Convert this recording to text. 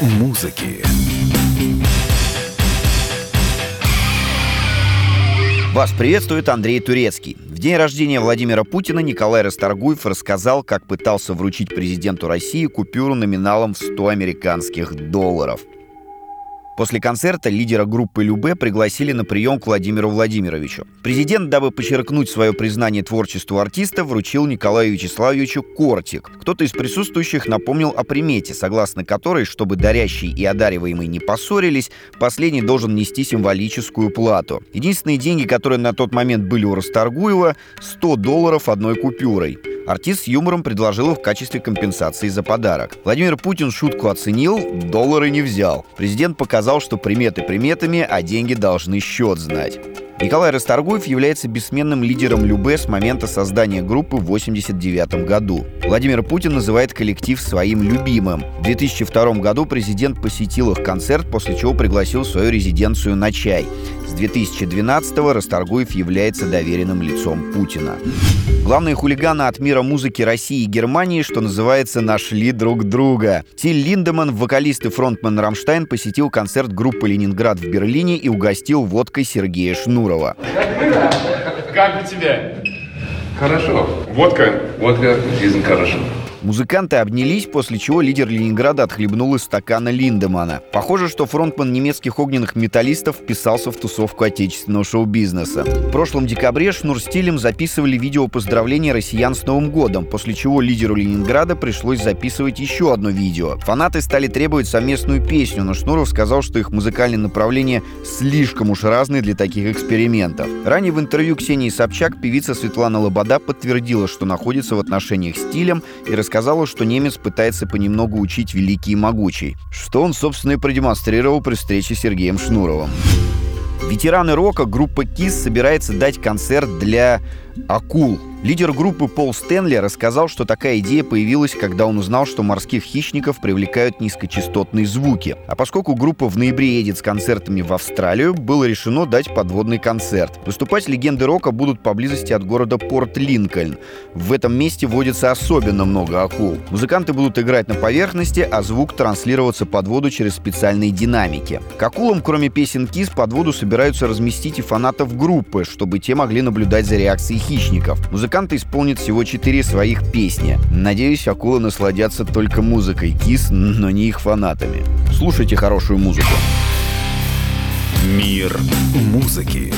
музыки. Вас приветствует Андрей Турецкий. В день рождения Владимира Путина Николай Расторгуев рассказал, как пытался вручить президенту России купюру номиналом в 100 американских долларов. После концерта лидера группы Любе пригласили на прием к Владимиру Владимировичу. Президент, дабы подчеркнуть свое признание творчеству артиста, вручил Николаю Вячеславовичу кортик. Кто-то из присутствующих напомнил о примете, согласно которой, чтобы дарящий и одариваемый не поссорились, последний должен нести символическую плату. Единственные деньги, которые на тот момент были у Расторгуева, 100 долларов одной купюрой. Артист с юмором предложил их в качестве компенсации за подарок. Владимир Путин шутку оценил, доллары не взял. Президент показал, что приметы приметами, а деньги должны счет знать. Николай Расторгуев является бессменным лидером Любе с момента создания группы в 1989 году. Владимир Путин называет коллектив своим любимым. В 2002 году президент посетил их концерт, после чего пригласил в свою резиденцию на чай. С 2012-го Расторгуев является доверенным лицом Путина. Главные хулиганы от мира музыки России и Германии, что называется, нашли друг друга. Тиль Линдеман, вокалист и фронтмен Рамштайн, посетил концерт группы «Ленинград» в Берлине и угостил водкой Сергея Шнурова. Как у тебя? Хорошо. Водка? Водка, жизнь хорошо. Музыканты обнялись, после чего лидер Ленинграда отхлебнул из стакана Линдемана. Похоже, что фронтман немецких огненных металлистов вписался в тусовку отечественного шоу-бизнеса. В прошлом декабре Шнур с Тилем записывали видео поздравления россиян с Новым годом, после чего лидеру Ленинграда пришлось записывать еще одно видео. Фанаты стали требовать совместную песню, но Шнуров сказал, что их музыкальные направления слишком уж разные для таких экспериментов. Ранее в интервью Ксении Собчак певица Светлана Лобода подтвердила, что находится в отношениях с Тилем и рассказала, что немец пытается понемногу учить великий и могучий, что он, собственно, и продемонстрировал при встрече с Сергеем Шнуровым. Ветераны рока группа KISS собирается дать концерт для акул. Лидер группы Пол Стэнли рассказал, что такая идея появилась, когда он узнал, что морских хищников привлекают низкочастотные звуки. А поскольку группа в ноябре едет с концертами в Австралию, было решено дать подводный концерт. Выступать легенды рока будут поблизости от города Порт-Линкольн. В этом месте водится особенно много акул. Музыканты будут играть на поверхности, а звук транслироваться под воду через специальные динамики. К акулам, кроме песен Кис, под воду собираются разместить и фанатов группы, чтобы те могли наблюдать за реакцией хищников. Музыканты исполнят всего четыре своих песни. Надеюсь, акулы насладятся только музыкой Кис, но не их фанатами. Слушайте хорошую музыку. Мир музыки.